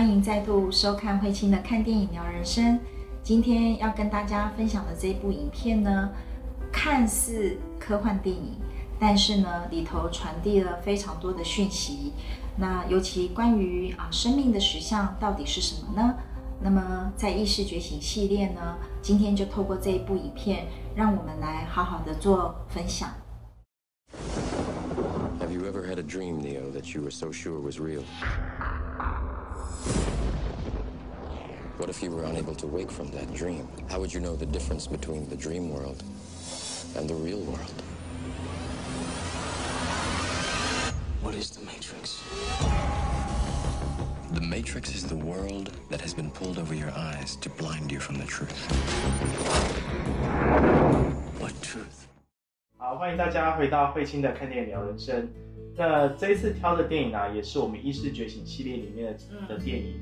欢迎再度收看慧清的看电影聊人生。今天要跟大家分享的这部影片呢，看似科幻电影，但是呢里头传递了非常多的讯息。那尤其关于啊生命的实相到底是什么呢？那么在意识觉醒系列呢，今天就透过这一部影片，让我们来好好的做分享。Have you ever had a dream, Neo, that you were so sure was real? What if you were unable to wake from that dream? How would you know the difference between the dream world and the real world? What is the Matrix? The Matrix is the world that has been pulled over your eyes to blind you from the truth. What truth? 好，欢迎大家回到慧清的看电影聊人生。那这一次挑的电影呢、也是我们意识觉醒系列里面的的电影，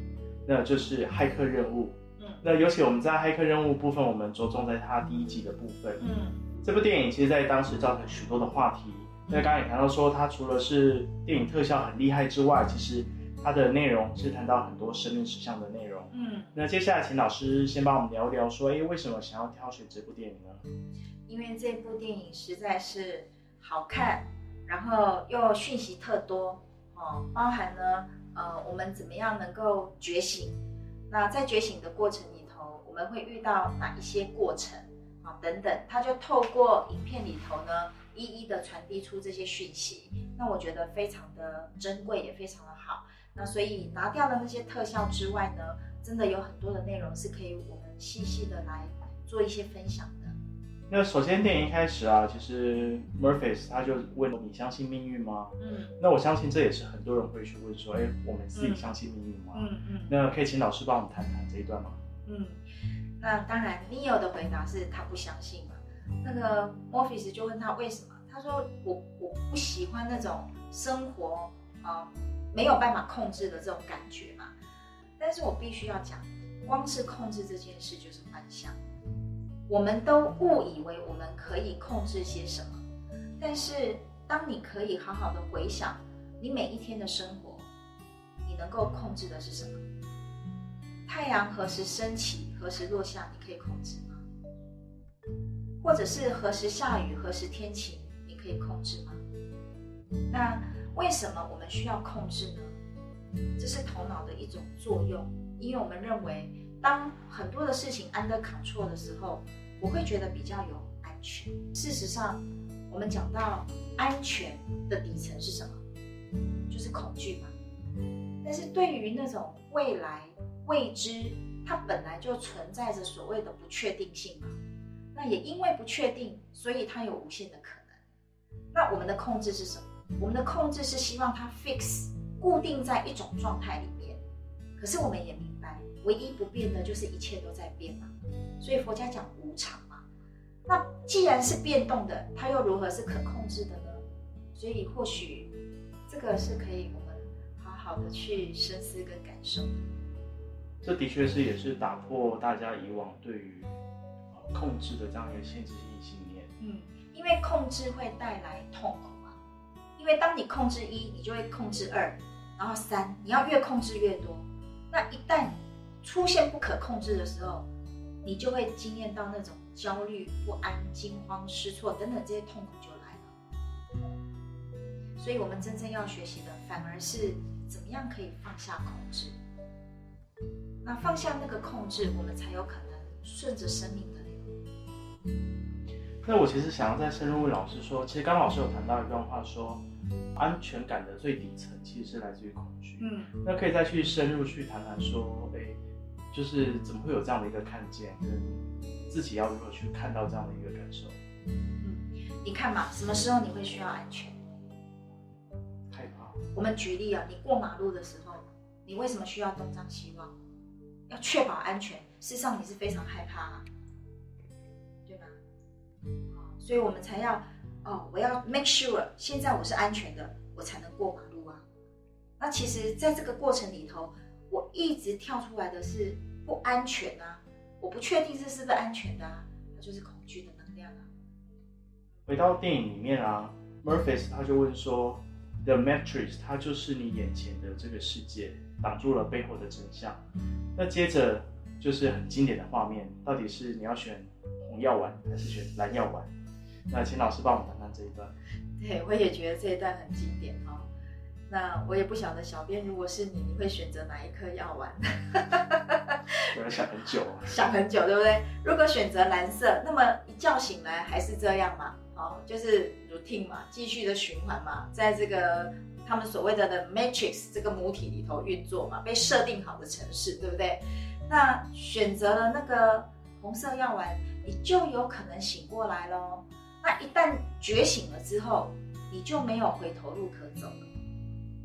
那就是《骇客任务》。嗯那尤其我们在骇客任务部分，我们着重在它第一集的部分。嗯这部电影其实在当时造成许多的话题。那刚刚也谈到说，它除了是电影特效很厉害之外，其实它的内容是谈到很多生命实相的内容。嗯，那接下来请老师先帮我们聊一聊，说，哎，为什么想要挑选这部电影呢？因为这部电影实在是好看，然后又讯息特多哦，包含呢，呃，我们怎么样能够觉醒？那在觉醒的过程里头，我们会遇到哪一些过程啊、等等，它就透过影片里头呢，一一的传递出这些讯息。那我觉得非常的珍贵，也非常的好。那所以拿掉了那些特效之外呢，真的有很多的内容是可以我们细细的来做一些分享。那首先电影一开始啊，其实 Murphy 他就问你相信命运吗？嗯那我相信这也是很多人会去问说，哎，我们自己相信命运吗？嗯嗯那可以请老师帮我们谈谈这一段吗？嗯。那当然，Neo 的回答是他不相信嘛。那个 Morpheus 就问他为什么，他说我我不喜欢那种生活啊、没有办法控制的这种感觉嘛。但是我必须要讲，光是控制这件事就是幻象。我们都误以为我们可以控制些什么，但是当你可以好好的回想你每一天的生活，你能够控制的是什么？太阳何时升起，何时落下，你可以控制吗？或者是何时下雨，何时天晴，你可以控制吗？那为什么我们需要控制呢？这是头脑的一种作用，因为我们认为，当很多的事情 under control 的时候，我会觉得比较有安全。事实上，我们讲到安全的底层是什么？就是恐惧嘛。但是对于那种未来未知，它本来就存在着所谓的不确定性嘛。那也因为不确定，所以它有无限的可能。那我们的控制是什么？我们的控制是希望它 fix 固定在一种状态里面。可是我们也明，唯一不变的就是一切都在变嘛。所以佛家讲无常嘛。那既然是变动的，它又如何是可控制的呢？所以或许这个是可以我们好好的去深思跟感受的。这的确是也是打破大家以往对于呃控制的这样一个限制性信念。嗯，因为控制会带来痛苦嘛。因为当你控制一，你就会控制二，然后三，你要越控制越多。那一旦出现不可控制的时候，你就会经验到那种焦虑、不安、惊慌失措等等这些痛苦就来了。所以，我们真正要学习的，反而是怎么样可以放下控制。那放下那个控制，我们才有可能顺着生命的流。那我其实想要再深入问老师说，其实刚刚老师有谈到一段话说，安全感的最底层其实是来自于恐惧。嗯那可以再去深入去谈谈说，哎，就是怎么会有这样的一个看见，跟自己要如何去看到这样的一个感受，嗯，你看嘛，什么时候你会需要安全？害怕。我们举例啊，你过马路的时候，你为什么需要东张西望？要确保安全。事实上，你是非常害怕、啊，对吗？哦，所以我们才要哦，我要 make sure 现在我是安全的，我才能过马路啊。那其实，在这个过程里头，我一直跳出来的是不安全啊，我不确定这是不是安全的啊，它就是恐惧的能量啊。回到电影里面啊，Murphy 他就问说，The Matrix 它就是你眼前的这个世界，挡住了背后的真相。那接着就是很经典的画面，到底是你要选红药丸还是选蓝药丸？那请老师帮我们谈谈这一段。对，我也觉得这一段很经典哦。那我也不晓得，小编如果是你，你会选择哪一颗药丸？我要想很久啊。想很久，对不对？如果选择蓝色，那么一觉醒来还是这样嘛？哦，就是 routine 嘛，继续的循环嘛，在这个他们所谓的的 matrix 这个母体里头运作嘛，被设定好的城市，对不对？那选择了那个红色药丸，你就有可能醒过来喽。那一旦觉醒了之后，你就没有回头路可走了。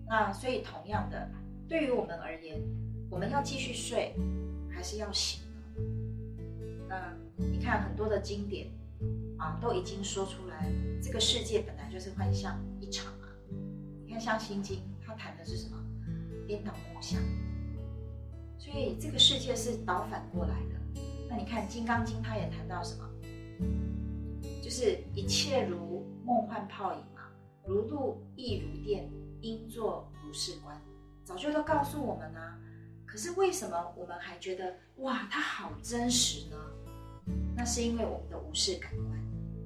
那所以同样的，对于我们而言，我们要继续睡，还是要醒呢？那你看很多的经典啊，都已经说出来，这个世界本来就是幻象一场啊。你看像《心经》，它谈的是什么？颠倒梦想。所以这个世界是倒反过来的。那你看《金刚经》，它也谈到什么？就是一切如梦幻泡影嘛，如露亦如电，应作如是观。早就都告诉我们啊，可是为什么我们还觉得哇，它好真实呢？那是因为我们的无视感官，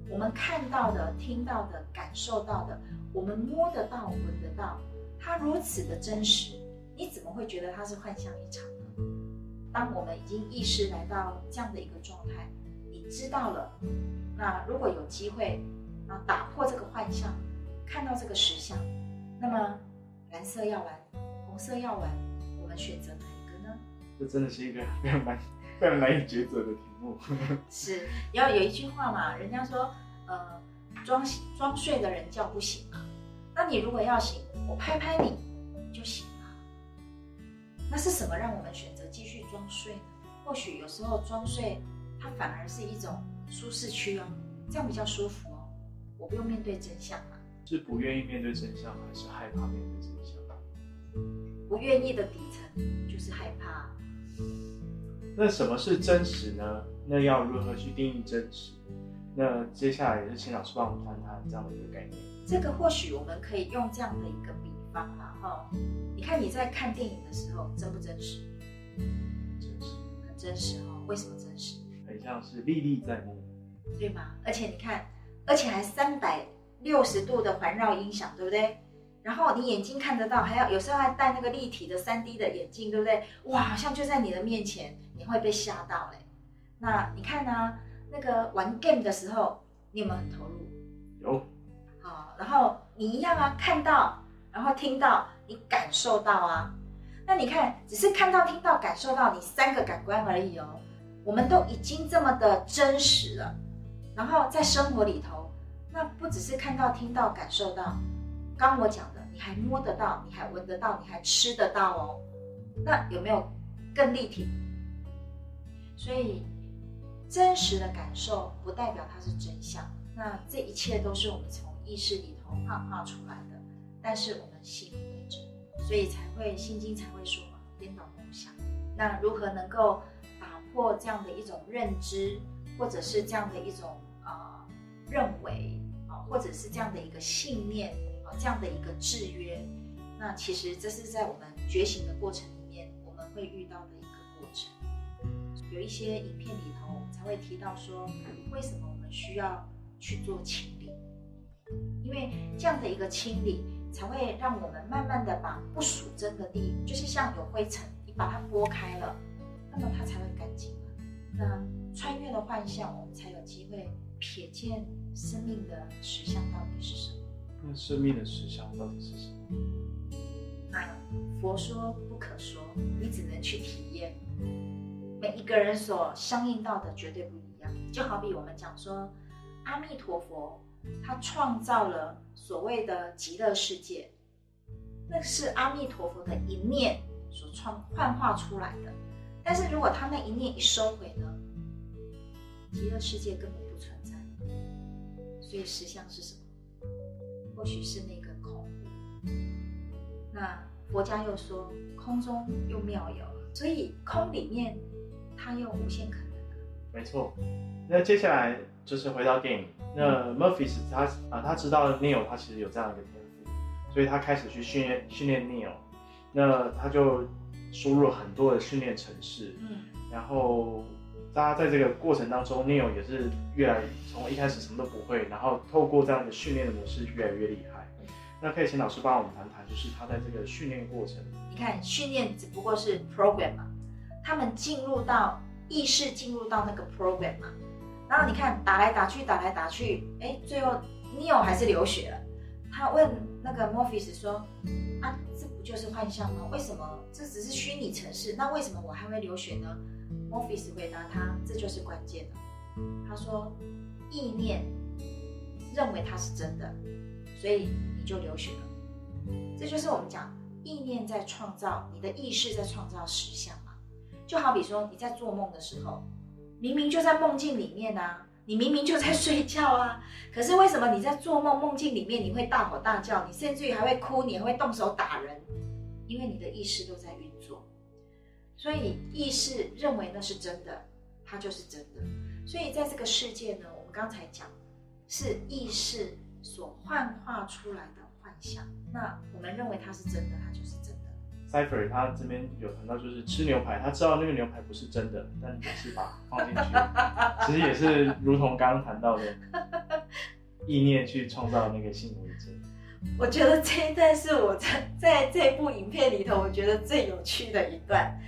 我们看到的、听到的、感受到的，我们摸得到、闻得到，它如此的真实，你怎么会觉得它是幻象一场呢？当我们已经意识来到这样的一个状态，知道了。那如果有机会啊，打破这个幻象，看到这个实相，那么蓝色药丸、红色药丸，我们选择哪一个呢？这真的是一个非常难、非常难以抉择的题目。是，要有一句话嘛，人家说，呃，装装睡的人叫不醒嘛。那你如果要醒，我拍拍你，就醒了。那是什么让我们选择继续装睡呢？或许有时候装睡，它反而是一种。舒适区哦，这样比较舒服哦，我不用面对真相嘛。是不愿意面对真相，还是害怕面对真相？不愿意的底层就是害怕。那什么是真实呢？那要如何去定义真实？那接下来也是请老师帮我们谈谈这样的一个概念。这个或许我们可以用这样的一个比方嘛，哈，你看你在看电影的时候真不真实？真实，很真实哦。为什么真实？很像是历历在目，对吗？而且你看，而且还三百六十度的环绕音响，对不对？然后你眼睛看得到，还要有时候还戴那个立体的三 D 的眼镜，对不对？哇，好像就在你的面前，你会被吓到嘞。那你看呢？那个玩 game 的时候，你有没有很投入？有。好，然后你一样啊，看到，然后听到，你感受到啊。那你看，只是看到、听到、感受到，你三个感官而已哦。我们都已经这么的真实了，然后在生活里头，那不只是看到、听到、感受到，刚我讲的，你还摸得到，你还闻得到，你还吃得到哦。那有没有更立体？所以真实的感受不代表它是真相。那这一切都是我们从意识里头幻化出来的，但是我们信以为真，所以才会心经才会说，颠倒梦想。那如何能够？或这样的一种认知，或者是这样的一种啊认为啊，或者是这样的一个信念啊，这样的一个制约，那其实这是在我们觉醒的过程里面，我们会遇到的一个过程。有一些影片里头我们才会提到说，为什么我们需要去做清理？因为这样的一个清理，才会让我们慢慢的把不属真的地，就是像有灰尘，你把它拨开了。那么它才会干净那穿越了幻象，我们才有机会瞥见生命的实相到底是什么。那生命的实相到底是什么？那佛说不可说，你只能去体验。每一个人所相应到的绝对不一样。就好比我们讲说，阿弥陀佛，他创造了所谓的极乐世界，那是阿弥陀佛的一念所创幻化出来的。但是如果他那一念一收回呢？极乐世界根本不存在，所以实相是什么？或许是那个空。那佛家又说空中又妙有，所以空里面它又无限可能。没错。那接下来就是回到电影。那 Murphy 他啊，他知道 Neil 他其实有这样一个天赋，所以他开始去训练训练 Neil 那他就输入了很多的训练程式，嗯然后大家在这个过程当中，Neo 也是越来从一开始什么都不会，然后透过这样的训练的模式越来越厉害。那可以请老师帮我们谈谈，就是他在这个训练过程，你看训练只不过是 program 嘛，他们进入到意识进入到那个 program 嘛，然后你看打来打去打来打去，哎，最后 Neo 还是流血了。他问那个 Morpheus 说：“啊，这不就是幻象吗？为什么这只是虚拟城市？那为什么我还会流血呢？”Morpheus 回答他：“这就是关键了。”他说：“意念认为它是真的，所以你就流血了。这就是我们讲意念在创造，你的意识在创造实相嘛。就好比说你在做梦的时候，明明就在梦境里面啊，你明明就在睡觉啊，可是为什么你在做梦梦境里面你会大吼大叫，你甚至于还会哭，你还会动手打人？因为你的意识都在运作，所以意识认为那是真的，它就是真的。所以在这个世界呢，我们刚才讲是意识所幻化出来的幻象，那我们认为它是真的，它就是真的。Cipher 他这边有谈到，就是吃牛排，他知道那个牛排不是真的，但也是把它放进去，其实也是如同刚刚谈到的意念去创造那个信为真。我觉得这一段是我在 在这部影片里头，我觉得最有趣的一段，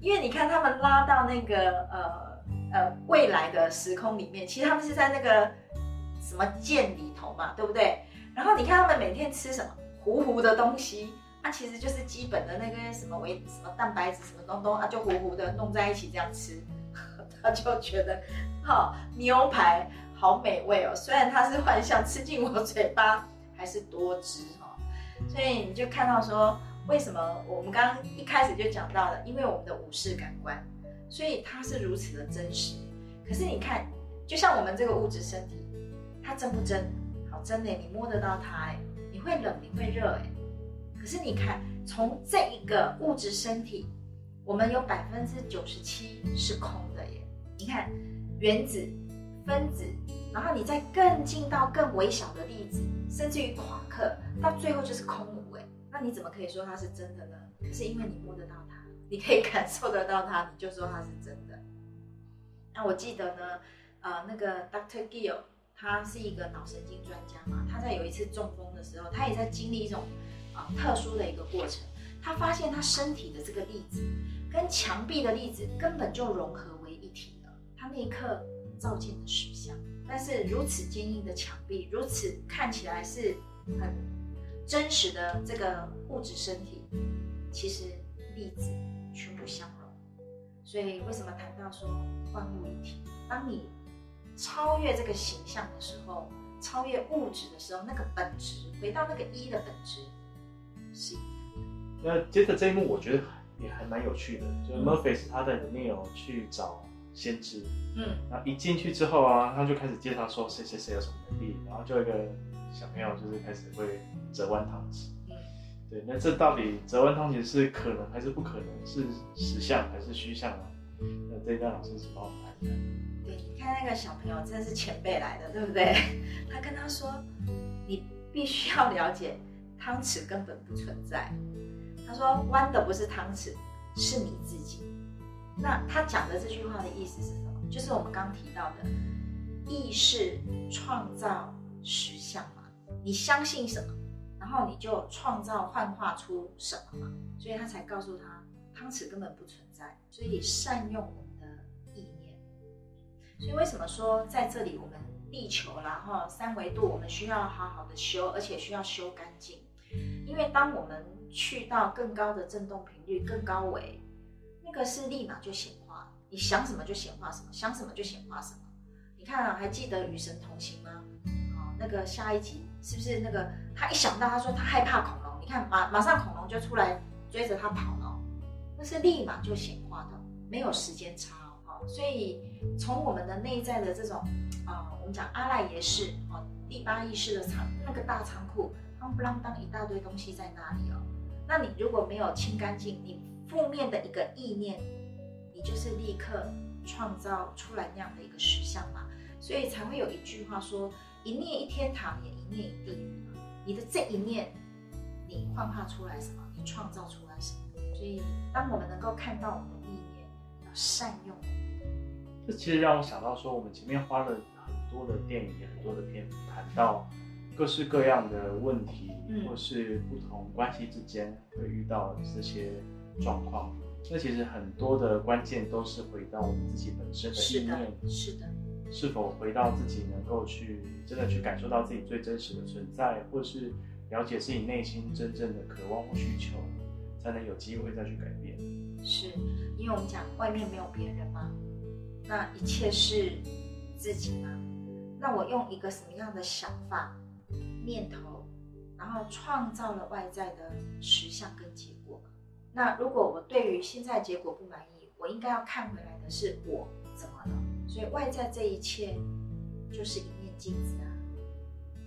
因为你看他们拉到那个呃呃未来的时空里面，其实他们是在那个什么剑里头嘛，对不对？然后你看他们每天吃什么糊糊的东西，啊，其实就是基本的那个什么维什么蛋白质什么东东啊，就糊糊的弄在一起这样吃，他就觉得好、牛排好美味哦，虽然它是幻象，吃进我嘴巴。还是多汁哈，所以你就看到说，为什么我们刚刚一开始就讲到了，因为我们的五视感官，所以它是如此的真实。可是你看，就像我们这个物质身体，它真不真？好真的，你摸得到它哎，你会冷，你会热哎。可是你看，从这一个物质身体，我们有百分之九十七是空的耶。你看，原子、分子。然后你再更进到更微小的粒子，甚至于夸克，到最后就是空无哎，那你怎么可以说它是真的呢？可是因为你摸得到它，你可以感受得到它，你就说它是真的。那我记得呢，呃，那个 Doctor Gill 他是一个脑神经专家嘛，他在有一次中风的时候，他也在经历一种啊、特殊的一个过程，他发现他身体的这个粒子跟墙壁的粒子根本就融合为一体了，他那一刻照见了实相。但是如此坚硬的墙壁，如此看起来是很真实的这个物质身体，其实粒子全部相融。所以为什么谈到说万物一体？当你超越这个形象的时候，超越物质的时候，那个本质回到那个一的本质是。那接着这一幕，我觉得也还蛮有趣的，就是 Murphy 他在里面有去找先知。嗯，然后一进去之后啊，他就开始介绍说谁谁谁有什么能力，然后就有一个小朋友就是开始会折弯汤匙。嗯，对，那这到底折弯汤匙是可能还是不可能？是实相还是虚相啊？那这一段老师是帮我们谈一谈。对，你看那个小朋友真的是前辈来的，对不对？他跟他说，你必须要了解，汤匙根本不存在。他说弯的不是汤匙，是你自己。那他讲的这句话的意思是什么？就是我们刚提到的意识创造实相嘛。你相信什么，然后你就创造幻化出什么嘛。所以他才告诉他，汤匙根本不存在。所以善用我们的意念。所以为什么说在这里我们地球啦哈三维度，我们需要好好的修，而且需要修干净。因为当我们去到更高的振动频率、更高维，那个是立马就显化，你想什么就显化什么，想什么就显化什么。你看啊，还记得与神同行吗？哦，那个下一集是不是那个他一想到他说他害怕恐龙，你看马马上恐龙就出来追着他跑了，那是立马就显化的，没有时间差哦。所以从我们的内在的这种啊、我们讲阿赖耶识哦，第八意识的仓那个大仓库，啷不啷当一大堆东西在那里哦。那你如果没有清干净，你负面的一个意念，你就是立刻创造出来那样的一个实相嘛。所以才会有一句话说：“一念一天堂，也一念一地狱。”你的这一念你幻化出来什么，你创造出来什么。所以，当我们能够看到我们的意念，要善用。这其实让我想到说，我们前面花了很多的电影，很多的篇谈到各式各样的问题，嗯或是不同关系之间会遇到这些状况。那其实很多的关键都是回到我们自己本身的是的意念，，是的，是否回到自己能够去真的去感受到自己最真实的存在，或是了解自己内心真正的渴望或需求，才能有机会再去改变。是因为我们讲外面没有别人吗，那一切是自己吗。那我用一个什么样的想法、念头，然后创造了外在的实相跟结果。那如果我对于现在结果不满意，我应该要看回来的是我怎么了。所以外在这一切就是一面镜子啊。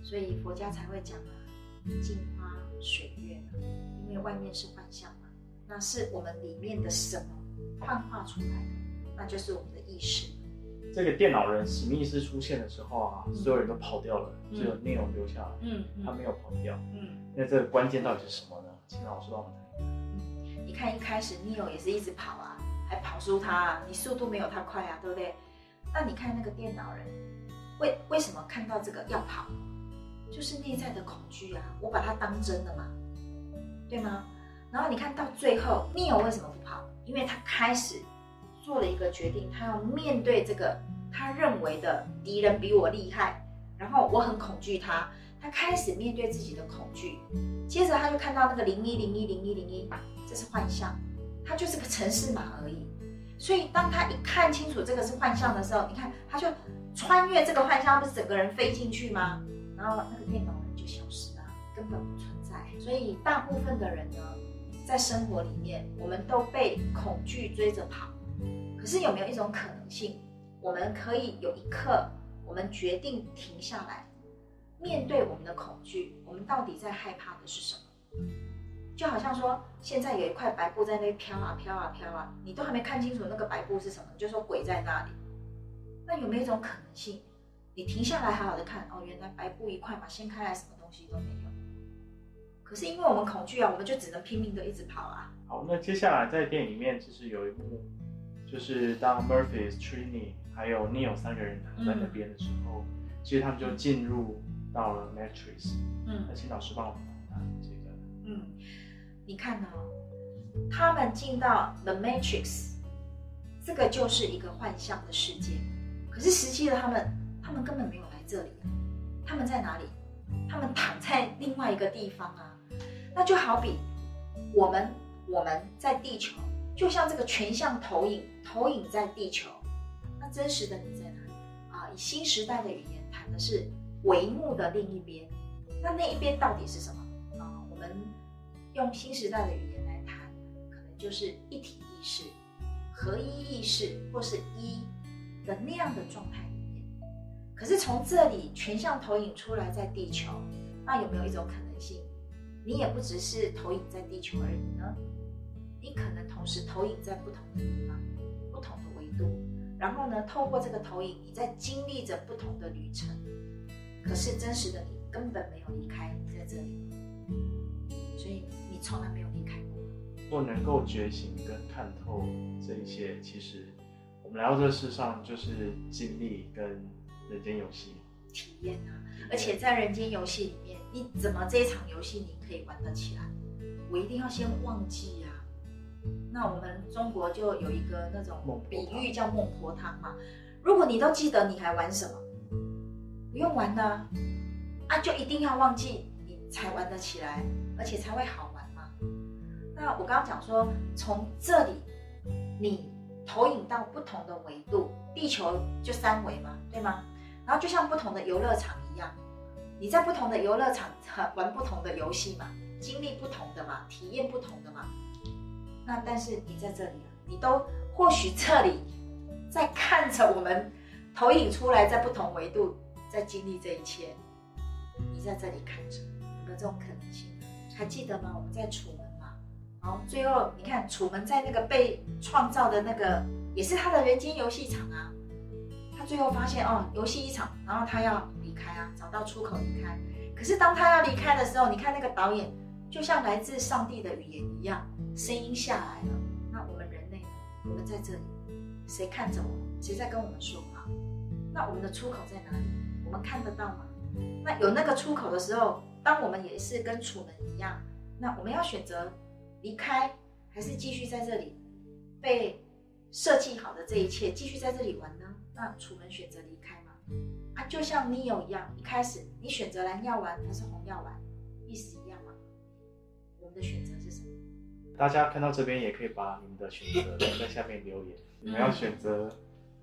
所以佛家才会讲啊，镜花水月嘛，因为外面是幻象嘛。那是我们里面的什么幻化出来的，那就是我们的意识。这个电脑人史密斯出现的时候啊，嗯所有人都跑掉了，嗯只有 Neil 留下来，嗯他没有跑掉。嗯，那这个关键到底是什么呢？请老师帮我们谈。你看一开始 Neo 也是一直跑啊，还跑输他啊，你速度没有他快啊，对不对？那你看那个电脑人，为为什么看到这个要跑？就是内在的恐惧啊，我把它当真了嘛，对吗？然后你看到最后，Neo 为什么不跑？因为他开始做了一个决定，他要面对这个他认为的敌人比我厉害，然后我很恐惧他，他开始面对自己的恐惧，接着他就看到那个零一零一零一零一，这是幻象，它就是个城市码而已。所以当他一看清楚这个是幻象的时候，你看他就穿越这个幻象，不是整个人飞进去吗？然后那个电脑人就消失了，根本不存在。所以大部分的人呢，在生活里面，我们都被恐惧追着跑。可是有没有一种可能性，我们可以有一刻，我们决定停下来，面对我们的恐惧，我们到底在害怕的是什么？就好像说，现在有一块白布在那边飘啊飘啊飘啊，你都还没看清楚那个白布是什么，你就说鬼在那里。那有没有一种可能性，你停下来好好的看，哦，原来白布一块嘛，掀开来什么东西都没有。可是因为我们恐惧啊，我们就只能拼命的一直跑啊。好，那接下来在电影里面，其实有一幕，就是当 Murphy、Trini 还有 Neil 三个人躺在那边的时候，其实他们就进入到了 Matrix。嗯那请老师帮我们谈谈这个。嗯，你看哦，他们进到 The Matrix，这个就是一个幻象的世界。可是实际的他们，他们根本没有来这里啊，他们在哪里？他们躺在另外一个地方啊。那就好比我们我们在地球，就像这个全像投影，投影在地球。那真实的你在哪里啊？以新时代的语言谈的是帷幕的另一边。那那一边到底是什么？啊，我们用新时代的语言来谈，可能就是一体意识、合一意识或是一的那样的状态里面。可是从这里全像投影出来在地球，那有没有一种可能性，你也不只是投影在地球而已呢？你可能同时投影在不同的地方、不同的维度，然后呢，透过这个投影，你在经历着不同的旅程。可是真实的你根本没有离开在这里，所以你从来没有离开过。若能够觉醒跟看透这一些，其实我们来到这世上就是经历跟人间游戏。体验啊！而且在人间游戏里面，你怎么这一场游戏你可以玩得起来？我一定要先忘记呀、那我们中国就有一个那种比喻叫孟婆汤嘛。如果你都记得，你还玩什么？不用玩的啊，啊就一定要忘记，你才玩得起来，而且才会好玩嘛。那我刚刚讲说，从这里你投影到不同的维度，地球就三维嘛，对吗？然后就像不同的游乐场一样，你在不同的游乐场玩不同的游戏嘛，经历不同的嘛，体验不同的嘛。那但是你在这里啊，你都或许这里在看着我们投影出来，在不同维度在经历这一切，你在这里看着，有没有这种可能性？还记得吗？我们在楚门嘛，然后最后你看楚门在那个被创造的那个，也是他的人间游戏场啊。他最后发现哦，游戏一场，然后他要离开啊，找到出口离开。可是当他要离开的时候，你看那个导演就像来自上帝的语言一样，声音下来了。那我们人类呢？我们在这里，谁看着我们？谁在跟我们说话？那我们的出口在哪里？我们看得到吗？那有那个出口的时候，当我们也是跟楚门一样，那我们要选择离开，还是继续在这里被设计好的这一切继续在这里玩呢？那楚门选择离开吗？啊，就像 Neo 一样，一开始你选择蓝药丸还是红药丸，意思？们的选择是什么？大家看到这边也可以把你们的选择留在下面留言。你们要选择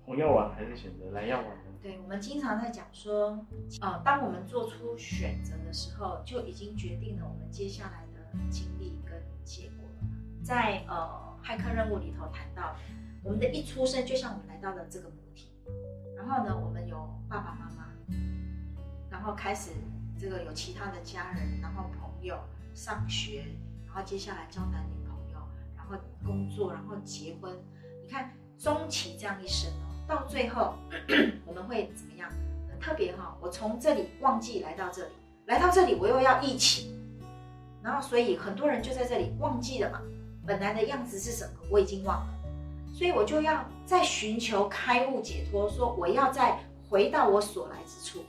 红药丸还是选择蓝药丸呢？对，我们经常在讲说，呃，当我们做出选择的时候，就已经决定了我们接下来的经历跟结果了。在呃骇客任务里头谈到，我们的一出生就像我们来到了这个母体，然后呢，我们有爸爸妈妈，然后开始这个有其他的家人，然后朋友，上学，然后接下来交男女朋友，然后工作，然后结婚。你看，终其这样一生哦，到最后 我们会怎么样？特别哈、我从这里忘记来到这里，来到这里我又要一起，然后所以很多人就在这里忘记了嘛，本来的样子是什么，我已经忘了，所以我就要再寻求开悟解脱，说我要再回到我所来之处。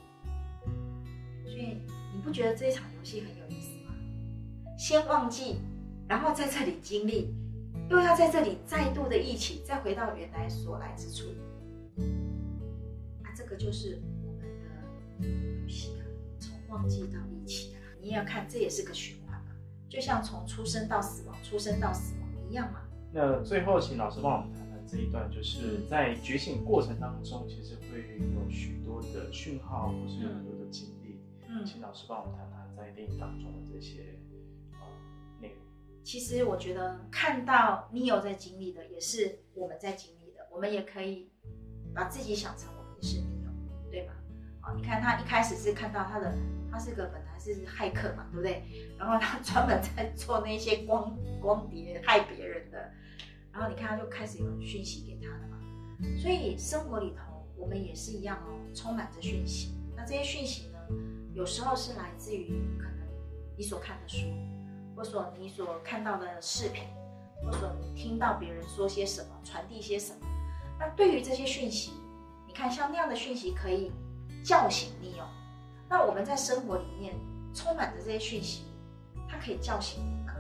所以你不觉得这一场游戏很有意思？先忘记，然后在这里经历，又要在这里再度的一起，再回到原来所来之处。啊，这个就是我们的旅行啊，从忘记到一起啊，你也要看，这也是个循环嘛，就像从出生到死亡，出生到死亡一样嘛。那最后，请老师帮我们谈谈这一段，就是在觉醒过程当中，其实会有许多的讯号，或是有很多的经历。嗯，请老师帮我们谈谈在电影当中的这些。其实我觉得看到 Neo 在经历的，也是我们在经历的，我们也可以把自己想成我们是 Neo，对吧？啊，你看他一开始是看到他的，他是个本来是骇客嘛，对不对？然后他专门在做那些光光碟害别人的，然后你看他就开始有讯息给他的嘛。所以生活里头我们也是一样哦，充满着讯息。那这些讯息呢，有时候是来自于可能你所看的书。或者说你所看到的视频，或者说你听到别人说些什么，传递些什么，那对于这些讯息，你看像那样的讯息可以叫醒你哦。那我们在生活里面充满着这些讯息，它可以叫醒你吗？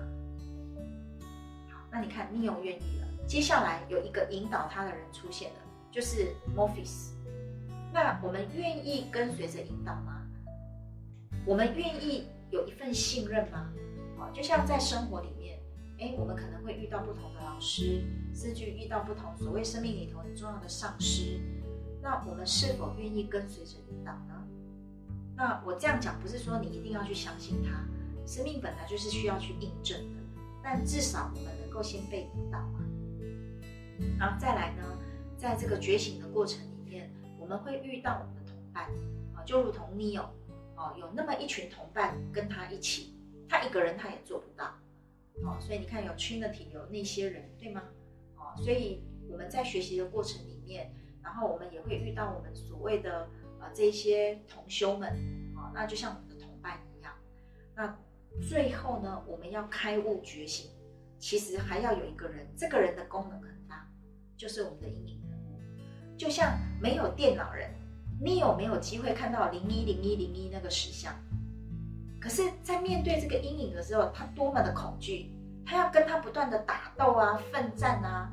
好，那你看你有愿意了，接下来有一个引导他的人出现了，就是 Morpheus。那我们愿意跟随着引导吗？我们愿意有一份信任吗？就像在生活里面，哎，我们可能会遇到不同的老师，甚至遇到不同所谓生命里头很重要的上师。那我们是否愿意跟随着引导呢？那我这样讲不是说你一定要去相信他，生命本来就是需要去印证的。但至少我们能够先被引导嘛。然后再来呢，在这个觉醒的过程里面，我们会遇到我们的同伴啊，就如同 Neo 哦，有那么一群同伴跟他一起。他一个人他也做不到，哦，所以你看有 Trinity 有那些人，对吗？哦，所以我们在学习的过程里面，然后我们也会遇到我们所谓的呃这些同修们，哦，那就像我们的同伴一样。那最后呢，我们要开悟觉醒，其实还要有一个人，这个人的功能很大，就是我们的阴影人物。就像没有电脑人，你有没有机会看到零一零一零一那个石像？可是，在面对这个阴影的时候，他多么的恐惧，他要跟他不断的打斗啊、奋战啊，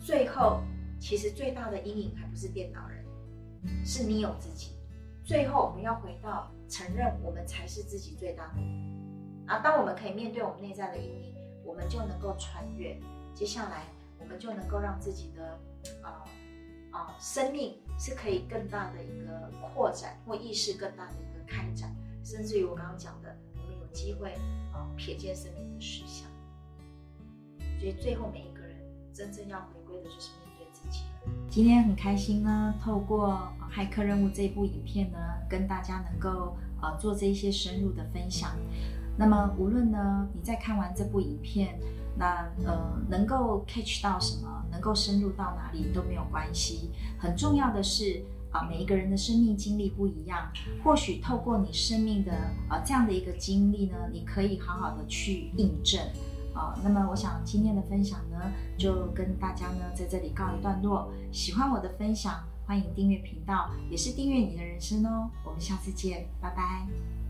最后其实最大的阴影还不是电脑人，是你有自己。最后，我们要回到承认我们才是自己最大的。啊，当我们可以面对我们内在的阴影，我们就能够穿越。接下来，我们就能够让自己的啊啊生命是可以更大的一个扩展，或意识更大的一个开展。甚至于我刚刚讲的，我们有机会啊瞥见生命的实相。所以最后每一个人真正要回归的就是面对自己。今天很开心呢，透过《骇客任务》这部影片呢，跟大家能够呃做这一些深入的分享。那么无论呢你在看完这部影片，那呃能够 catch 到什么，能够深入到哪里都没有关系。很重要的是。啊，每一个人的生命经历不一样，或许透过你生命的啊这样的一个经历呢，你可以好好的去印证。啊，那么我想今天的分享呢，就跟大家呢在这里告一段落。喜欢我的分享，欢迎订阅频道，也是订阅你的人生哦。我们下次见，拜拜。